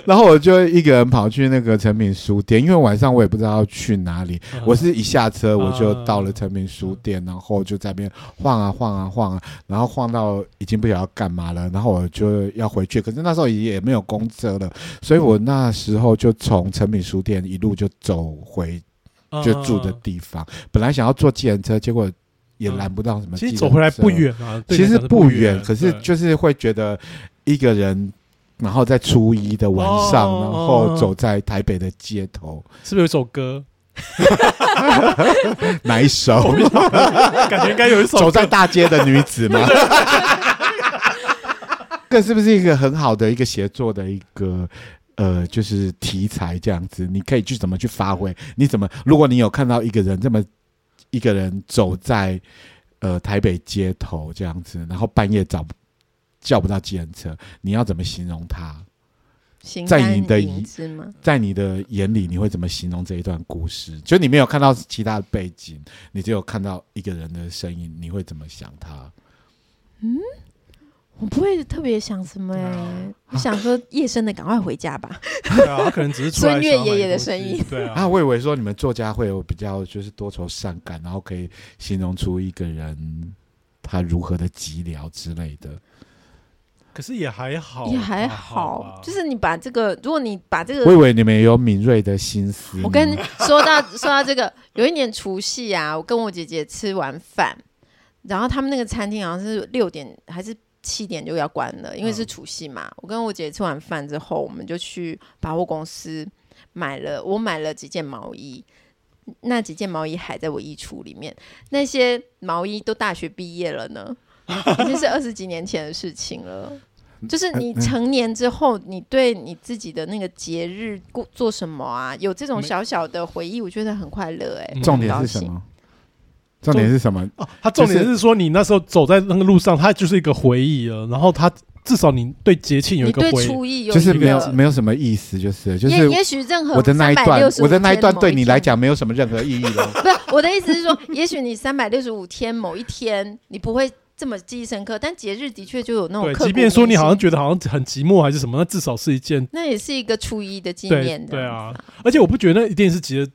然后我就一个人跑去那个成品书店，因为晚上我也不知道要去哪里。我是一下车我就到了成品书店，然后就在那边晃啊晃啊晃啊，然后晃到已经不晓得要干嘛了。然后我就要回去，可是那时候也没有公车了，所以我那时候就从成品书店一路就走回就住的地方。本来想要坐计程车，结果也拦不到什么。其实走回来不远啊，其实不远，可是就是会觉得一个人。然后在初一的晚上，哦、然后走在台北的街头，是不是有一首歌？哪一首？感觉应该有一首。走在大街的女子吗？这是不是一个很好的一个协作的一个呃，就是题材这样子？你可以去怎么去发挥？你怎么？如果你有看到一个人这么一个人走在呃台北街头这样子，然后半夜找。叫不到计程车，你要怎么形容他？在你的在你的眼里，你会怎么形容这一段故事？就你没有看到其他的背景，你只有看到一个人的声音，你会怎么想他？嗯，我不会特别想什么哎、欸，啊、我想说夜深的赶快回家吧。对啊，他可能只是 孙越爷爷的声音。对啊，啊，我以为说你们作家会有比较就是多愁善感，然后可以形容出一个人他如何的寂寥之类的。可是也还好，也还好，好就是你把这个，如果你把这个，我以为你们有敏锐的心思。我跟你说到说到这个，有一年除夕啊，我跟我姐姐吃完饭，然后他们那个餐厅好像是六点还是七点就要关了，因为是除夕嘛。嗯、我跟我姐姐吃完饭之后，我们就去百货公司买了，我买了几件毛衣，那几件毛衣还在我衣橱里面，那些毛衣都大学毕业了呢。已经是二十几年前的事情了。就是你成年之后，你对你自己的那个节日过做什么啊？有这种小小的回忆，我觉得很快乐哎、欸。重点是什么？重点是什么？哦，他重点是说你那时候走在那个路上，它就是一个回忆了。然后他至少你对节庆有一个回忆，就是没有没有什么意思，就是就是也也许任何我的那一段，我的那一段对你来讲没有什么任何意义了。不是我的意思是说，也许你三百六十五天某一天你不会。这么记忆深刻，但节日的确就有那种。对，即便说你好像觉得好像很寂寞还是什么，那至少是一件。那也是一个初一的纪念的。对啊，而且我不觉得那一定是节日。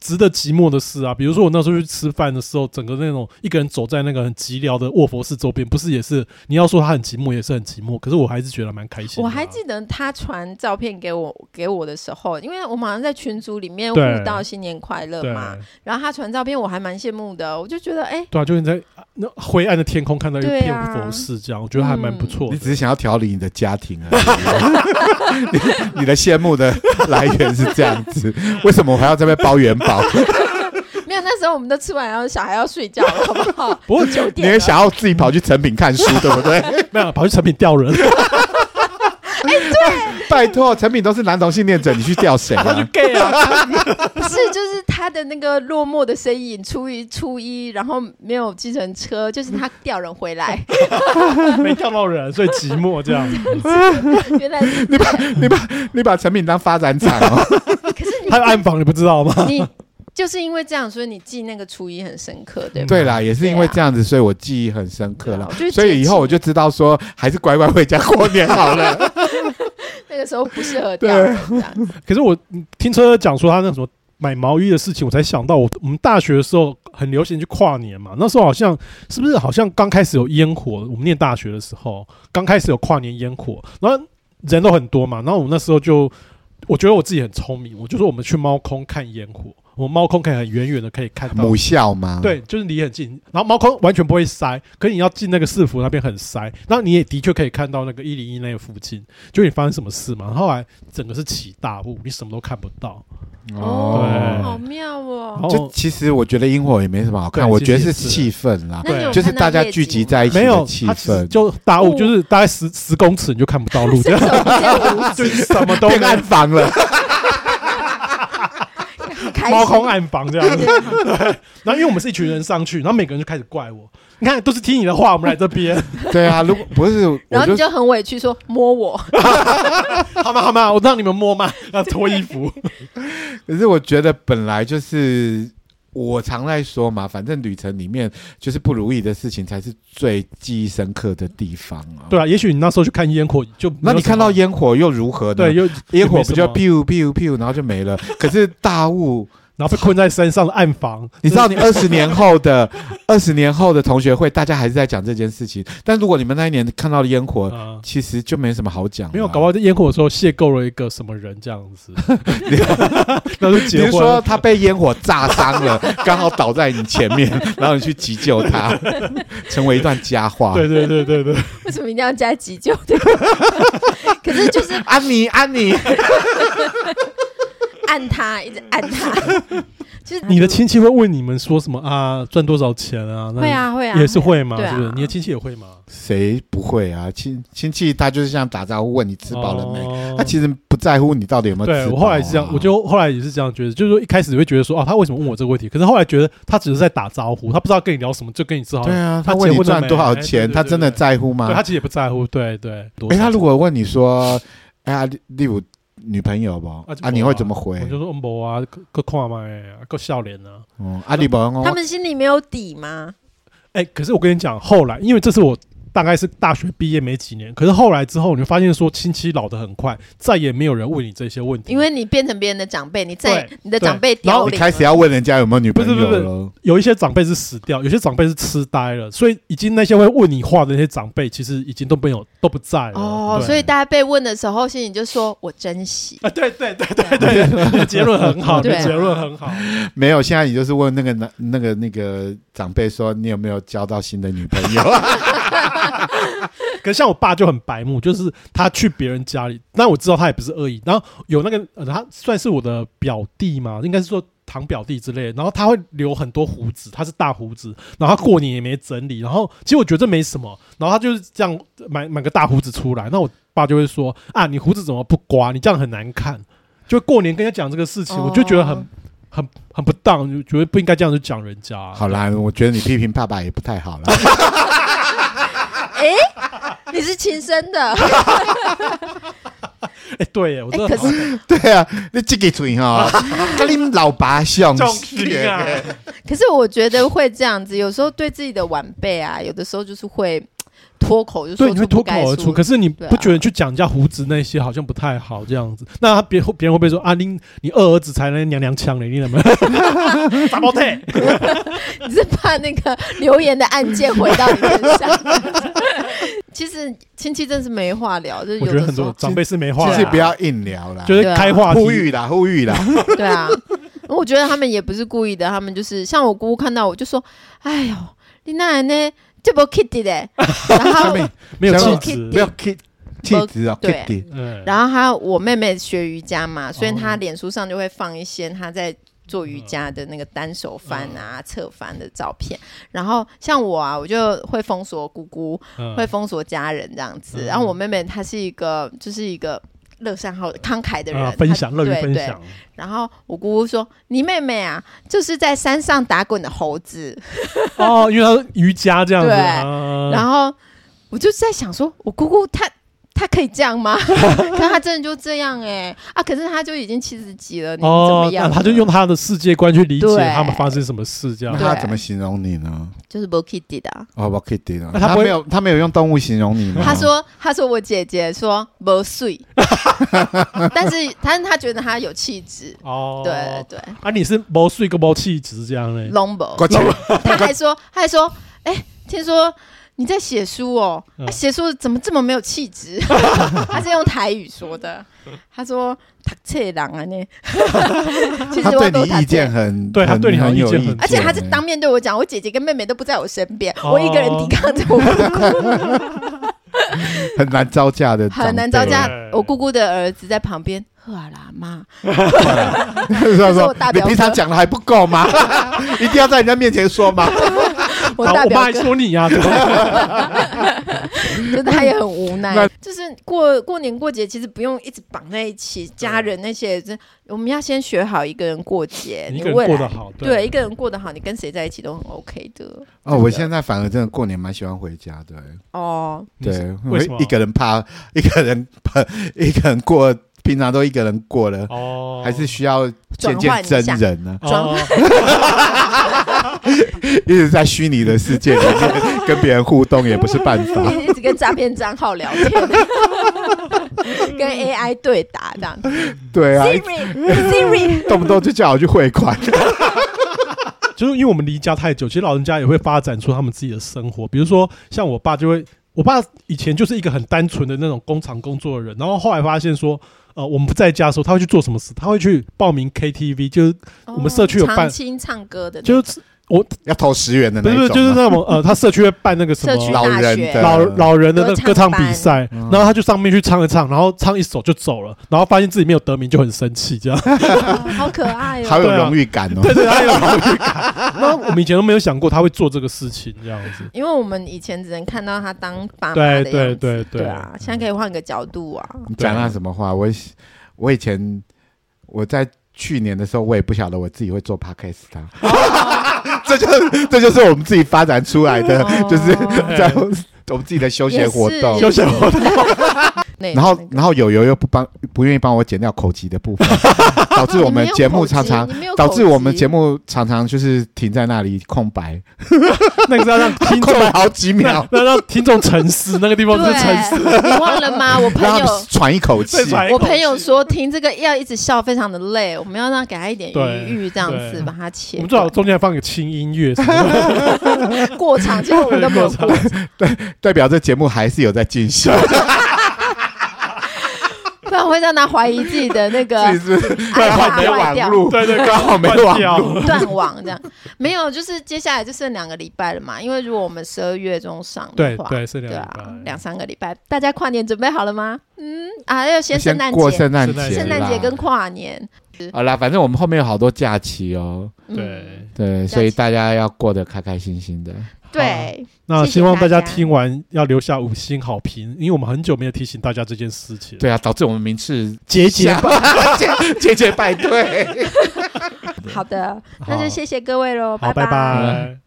值得寂寞的事啊，比如说我那时候去吃饭的时候，整个那种一个人走在那个很寂寥的卧佛寺周边，不是也是你要说他很寂寞，也是很寂寞。可是我还是觉得蛮开心。我还记得他传照片给我给我的时候，因为我马上在群组里面互道新年快乐嘛，然后他传照片，我还蛮羡慕的，我就觉得哎，对啊，就是在那灰暗的天空看到一片佛寺这样，我觉得还蛮不错。你只是想要调理你的家庭而已，你你的羡慕的来源是这样子，为什么我还要这边包元宝？没有，那时候我们都吃完，然后小孩要睡觉了，好不好？不过九点，你也想要自己跑去成品看书，对不对？没有，跑去成品钓人。哎、欸，对，拜托，成品都是男同性恋者，你去钓谁啊？他是 gay 啊？不是，就是他的那个落寞的身影，初一初一，然后没有计程车，就是他钓人回来，没钓到人，所以寂寞这样。原来你把你把你把成品当发展场哦。可是你还有暗访，你不知道吗？你就是因为这样，所以你记那个初一很深刻，对吗？对啦，也是因为这样子，所以我记忆很深刻了。所以以后我就知道说，还是乖乖回家过年好了。那个时候不适合这样。可是我听车讲说他那什么买毛衣的事情，我才想到我我们大学的时候很流行去跨年嘛。那时候好像是不是好像刚开始有烟火？我们念大学的时候刚开始有跨年烟火，然后人都很多嘛。然后我们那时候就我觉得我自己很聪明，我就说我们去猫空看烟火。我们猫空可以很远远的可以看到母校吗？对，就是离很近，然后猫空完全不会塞，可是你要进那个市府那边很塞，然后你也的确可以看到那个一零一那个附近，就你发生什么事嘛？后来整个是起大雾，你什么都看不到。哦，好妙哦！就其实我觉得烟火也没什么好看，我觉得是气氛啦，对，就是大家聚集在一起的气氛，就大雾，就是大概十十公尺你就看不到路，这样，就什么都 暗房了。猫空暗房这样子，对。然后因为我们是一群人上去，然后每个人就开始怪我，你看都是听你的话，我们来这边。对啊，如果不是，然后你就很委屈说摸我，好吗？好吗？我让你们摸嘛，要脱衣服。可是我觉得本来就是。我常在说嘛，反正旅程里面就是不如意的事情才是最记忆深刻的地方啊。对啊，也许你那时候去看烟火，就那你看到烟火又如何呢？对，又烟火不就 biu biu biu，然后就没了。可是大雾。然后被困在山上的暗房，你知道，你二十年后的 二十年后的同学会，大家还是在讲这件事情。但如果你们那一年看到的烟火，其实就没什么好讲。没有，搞不好在烟火的时候邂逅了一个什么人这样子。那是结婚。比如说他被烟火炸伤了，刚好倒在你前面，然后你去急救他，成为一段佳话。对对对对对。为什么一定要加急救？可是就是安妮，安妮。按他，一直按他。就是你的亲戚会问你们说什么啊？赚多少钱啊？会啊，会啊，也是会吗？对啊，是不是？你的亲戚也会吗？谁不会啊？亲亲戚他就是像打招呼问你吃饱了没？他其实不在乎你到底有没有吃饱。对，我后来是这样，我就后来也是这样觉得，就是说一开始会觉得说，哦，他为什么问我这个问题？可是后来觉得他只是在打招呼，他不知道跟你聊什么，就跟你吃好。对啊，他问你赚多少钱，他真的在乎吗？他其实也不在乎。对对。哎，他如果问你说，哎呀，例如。女朋友不？啊，你会怎么回？我就说没啊，个看嘛，够笑脸呢。哦，啊，你不？他们心里没有底吗？哎，可是我跟你讲，后来因为这是我。大概是大学毕业没几年，可是后来之后，你就发现说亲戚老得很快，再也没有人问你这些问题，因为你变成别人的长辈，你在你的长辈，然后你开始要问人家有没有女朋友了。不是不是，有一些长辈是死掉，有些长辈是痴呆了，所以已经那些会问你话的那些长辈，其实已经都没有都不在了。哦，所以大家被问的时候，心里就说我珍惜啊，对对对对对，你的 结论很好，你的结论很好。没有，现在你就是问那个男那个那个长辈说，你有没有交到新的女朋友？可是像我爸就很白目，就是他去别人家里，但我知道他也不是恶意。然后有那个，呃，他算是我的表弟嘛，应该是说堂表弟之类的，然后他会留很多胡子，他是大胡子，然后他过年也没整理，然后其实我觉得这没什么，然后他就是这样买买个大胡子出来，那我爸就会说啊，你胡子怎么不刮？你这样很难看。就过年跟他讲这个事情，我就觉得很很很不当，就觉得不应该这样子讲人家。好啦，我觉得你批评爸爸也不太好了。哎，你是亲生的。哎，对耶，我真的。可是，对啊，你这个嘴哈，跟你老爸像。可是我觉得会这样子，有时候对自己的晚辈啊，有的时候就是会。脱口就说，对，你会脱口而出，可是你不觉得去讲人家胡子那些好像不太好这样子？那别别人会不会说啊，你你二儿子才能娘娘腔嘞？你怎么？打包退？你是怕那个留言的案件回到你身上？其实亲戚真是没话聊，就是我觉得很多长辈是没话，其实不要硬聊啦，就是开话呼吁啦，呼吁啦。对啊，我觉得他们也不是故意的，他们就是像我姑姑看到我就说：“哎呦，你奶奶。”就不 Kitty 的，然后没有气质，没有 Kitty 气质啊，对，然后还有我妹妹学瑜伽嘛，所以她脸书上就会放一些她在做瑜伽的那个单手翻啊、侧翻的照片。然后像我啊，我就会封锁姑姑，会封锁家人这样子。然后我妹妹她是一个，就是一个。乐善好慷慨的人，啊、分享乐于分享。然后我姑姑说：“你妹妹啊，就是在山上打滚的猴子。”哦，因为她瑜伽这样子。对。啊、然后我就在想说，我姑姑她。他可以这样吗？可他真的就这样哎啊！可是他就已经七十几了，你怎么样？他就用他的世界观去理解他们发生什么事，这样。那他怎么形容你呢？就是 b o k i d i 的哦 b o k i d i 的。那他没有，他没有用动物形容你吗？他说，他说我姐姐说 b 碎，但是但是他觉得他有气质哦。对对。啊，你是 b 碎跟 b 气质这样嘞？Longbow。他还说，他还说，哎，听说。你在写书哦？写书怎么这么没有气质？他是用台语说的。他说：“读册狼啊，呢。”其实我对你意见很，对他对你很有意见，而且他是当面对我讲。我姐姐跟妹妹都不在我身边，我一个人抵抗着我姑姑，很难招架的，很难招架。我姑姑的儿子在旁边，呵啦妈，他说：“你平常讲的还不够吗？一定要在人家面前说吗？”我大表哥说你呀，就他 也很无奈。就是过过年过节，其实不用一直绑在一起，家人那些，我们要先学好一个人过节。你过得好，对一个人过得好，你跟谁在一起都很 OK 的。哦，我现在反而真的过年蛮喜欢回家的。哦，对，为什么一个人怕一个人怕 一个人过？平常都一个人过了，哦，还是需要见见真人呢？一直在虚拟的世界里面跟别人互动也不是办法，一直跟诈骗账号聊天，跟 AI 对答这样子。对啊，Siri，Siri，动不动就叫我去汇款。就是因为我们离家太久，其实老人家也会发展出他们自己的生活。比如说，像我爸就会，我爸以前就是一个很单纯的那种工厂工作的人，然后后来发现说。呃，我们不在家的时候，他会去做什么事？他会去报名 KTV，就是我们社区有办唱歌的，就是。我要投十元的那种，不是就是那种呃，他社区会办那个什么老人老老人的那个歌唱比赛，然后他就上面去唱一唱，然后唱一首就走了，然后发现自己没有得名就很生气，这样，好可爱哦，好有荣誉感哦，对对，他有 荣誉感。那我们以前都没有想过他会做这个事情，这样子，因为我们以前只能看到他当爸妈的样子，对对对啊，现在可以换个角度啊。你讲他什么话？我我以前我在去年的时候，我也不晓得我自己会做 podcast 他。这就是这就是我们自己发展出来的，就是在我们自己的休闲活动，休闲活动。然后，然后友友又不帮，不愿意帮我剪掉口级的部分，导致我们节目常常导致我们节目常常就是停在那里空白。那个是要让 听众好几秒，那让听众沉思，那个地方是沉思。你忘了吗？我朋友喘一口气。我朋友说听这个要一直笑，非常的累。我们要让给他一点余裕，这样子把它切。我们最好中间放个轻音乐，过场，结果我们都没有过。对，代表这节目还是有在进行。不然会让他怀疑自己的那个 对对，刚好没网，断网这样。没有，就是接下来就剩两个礼拜了嘛。因为如果我们十二月中上的话，对对，是两对啊，两三个礼拜。大家跨年准备好了吗？嗯啊，要先圣诞节，过圣诞节，圣诞节跟跨年。好啦，反正我们后面有好多假期哦。对对，所以大家要过得开开心心的。对，那希望大家听完要留下五星好评，因为我们很久没有提醒大家这件事情。对啊，导致我们名次节节 节节败退。好的，那就谢谢各位喽，拜拜。